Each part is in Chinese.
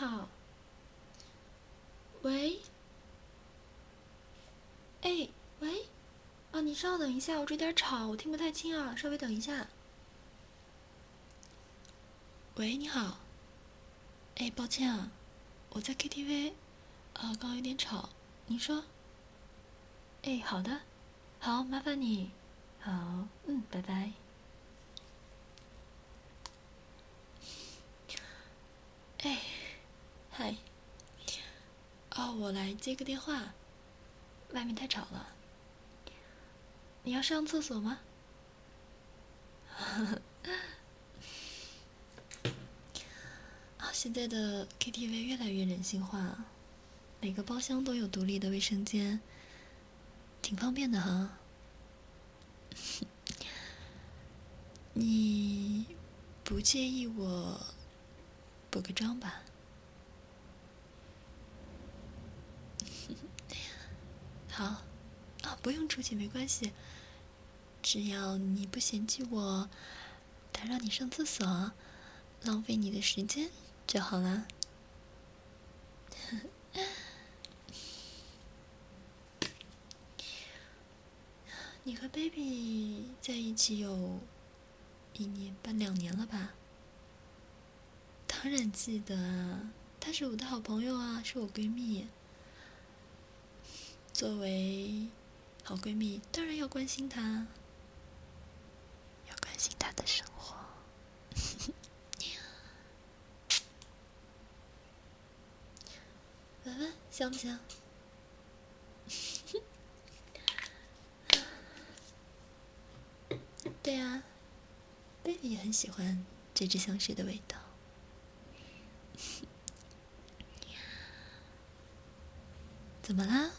好。喂？哎，喂？啊，你稍等一下，我这点吵，我听不太清啊，稍微等一下。喂，你好。哎，抱歉啊，我在 KTV，啊，刚刚有点吵。你说？哎，好的，好，麻烦你。好，嗯，拜拜。哎，嗨。哦，我来接个电话。外面太吵了。你要上厕所吗？啊，现在的 KTV 越来越人性化，每个包厢都有独立的卫生间，挺方便的哈。你不介意我补个妆吧？好，啊，不用出去没关系，只要你不嫌弃我打扰你上厕所，浪费你的时间就好了。你和 baby 在一起有一年半两年了吧？当然记得啊，她是我的好朋友啊，是我闺蜜。作为好闺蜜，当然要关心她，要关心她的生活。文文，香不香？对啊，baby 也很喜欢这支香水的味道。怎么啦？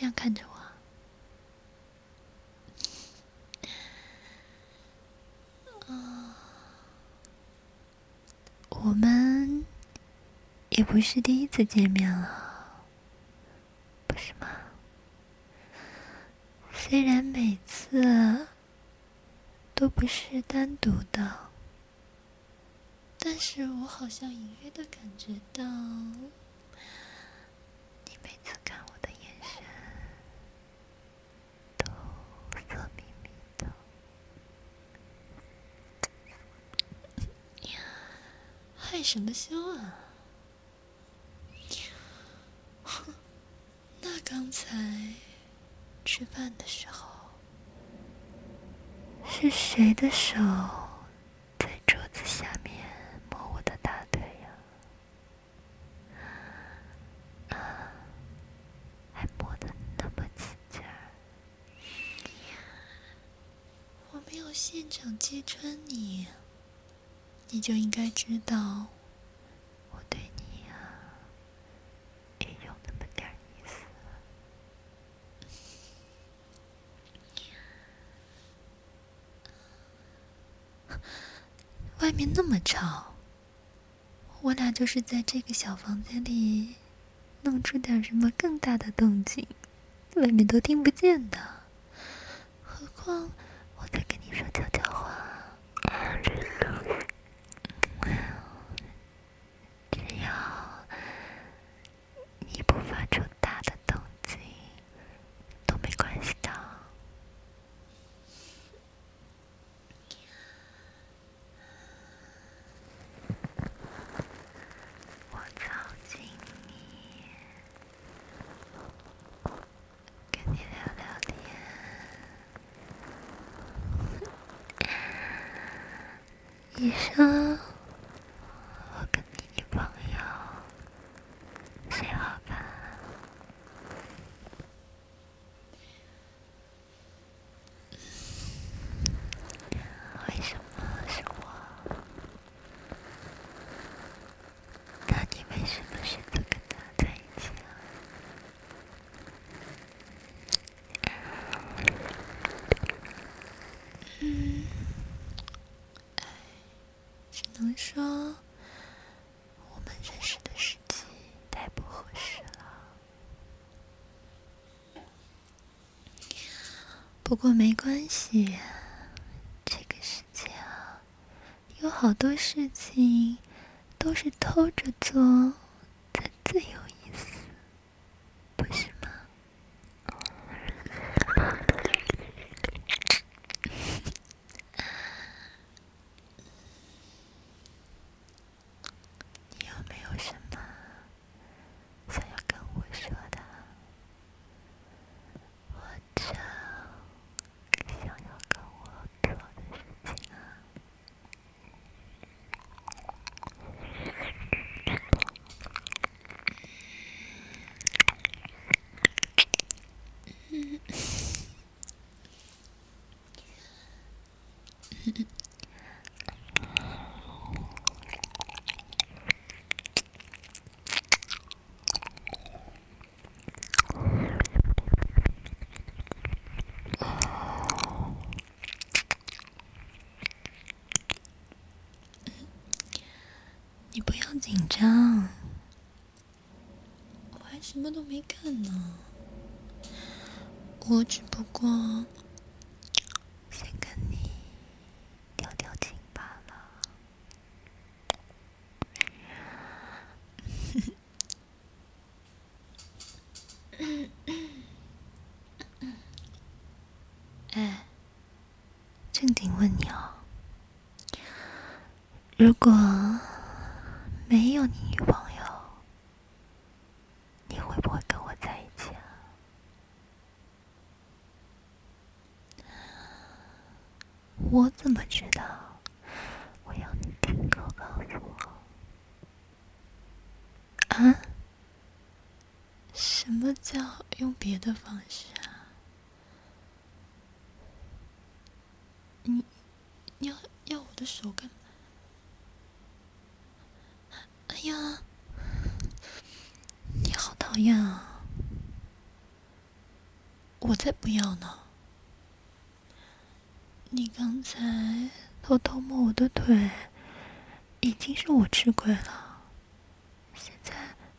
这样看着我？啊，我们也不是第一次见面了，不是吗？虽然每次。都不是单独的，但是我好像隐约的感觉到，你每次看我的眼神都色迷迷的。害什么羞啊？哼，那刚才吃饭的时候。是谁的手在桌子下面摸我的大腿呀？啊，还摸得那么起劲儿！我没有现场揭穿你，你就应该知道。外面那么吵，我俩就是在这个小房间里弄出点什么更大的动静，外面都听不见的。何况我在跟你说悄悄话。只要你不发出大的动静，都没关系的。医生，我跟你女朋友谁好看？为什么是我？那你为什么选择跟他在一起啊？嗯。能说我们认识的时机太不合适了。不过没关系，这个世界啊，有好多事情都是偷着做，才自由意思，不是吗？你有没有什么想要跟我说的？或者想要跟我做的事情啊？你不要紧张，我还什么都没干呢，我只不过想跟你调调情罢了。哎，正经问你哦，如果没有你女朋友，你会不会跟我在一起啊？我怎么知道？我要你亲口告诉我。啊？什么叫用别的方式啊？你要要我的手干嘛？哎呀，你好讨厌啊！我才不要呢！你刚才偷偷摸我的腿，已经是我吃亏了，现在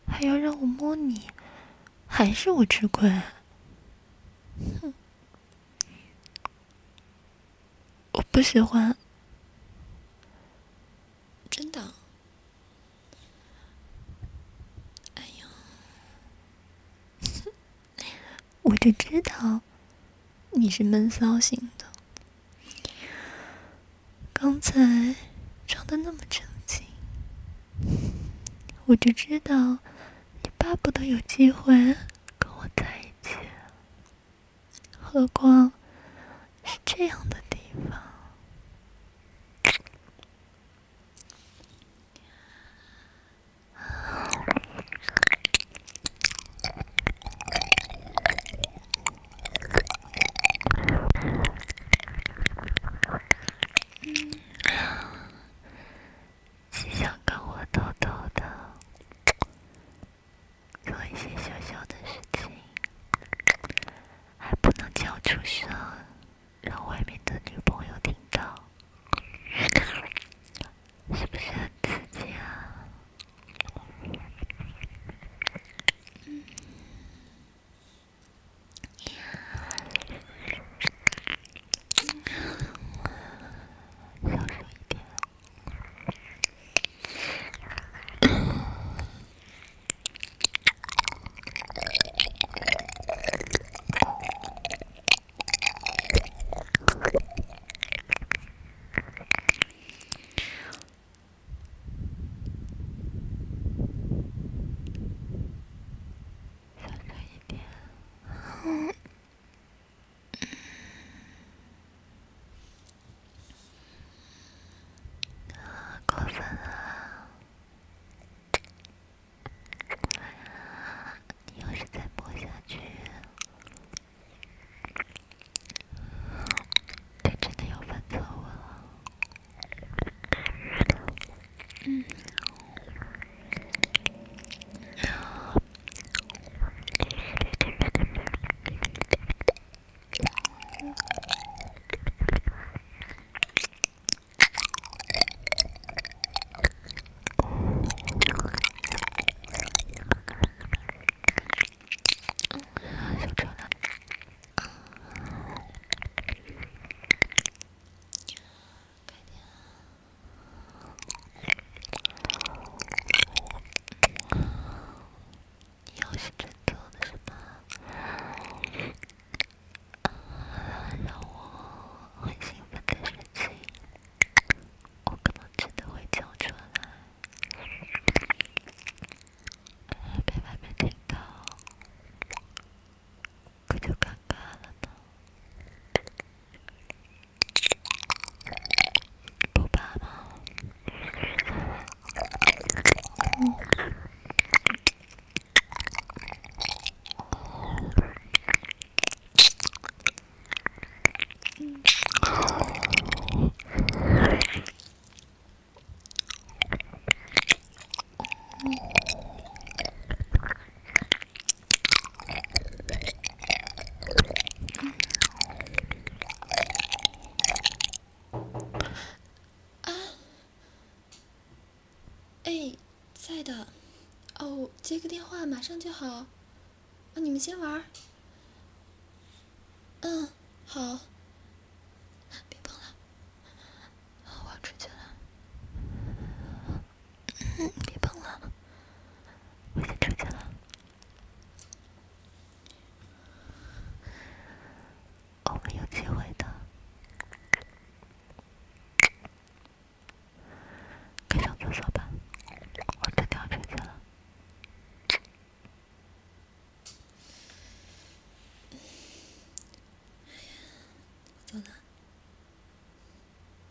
还要让我摸你，还是我吃亏？哼！我不喜欢，真的。我就知道你是闷骚型的，刚才装的那么正经，我就知道你巴不得有机会跟我在一起，何况是这样的地方。出去了，让外面。嗯。啊，过分了。你要是再摸下去。对，真的有犯错误了。嗯。在的。哦，接个电话，马上就好。啊，你们先玩。嗯，好。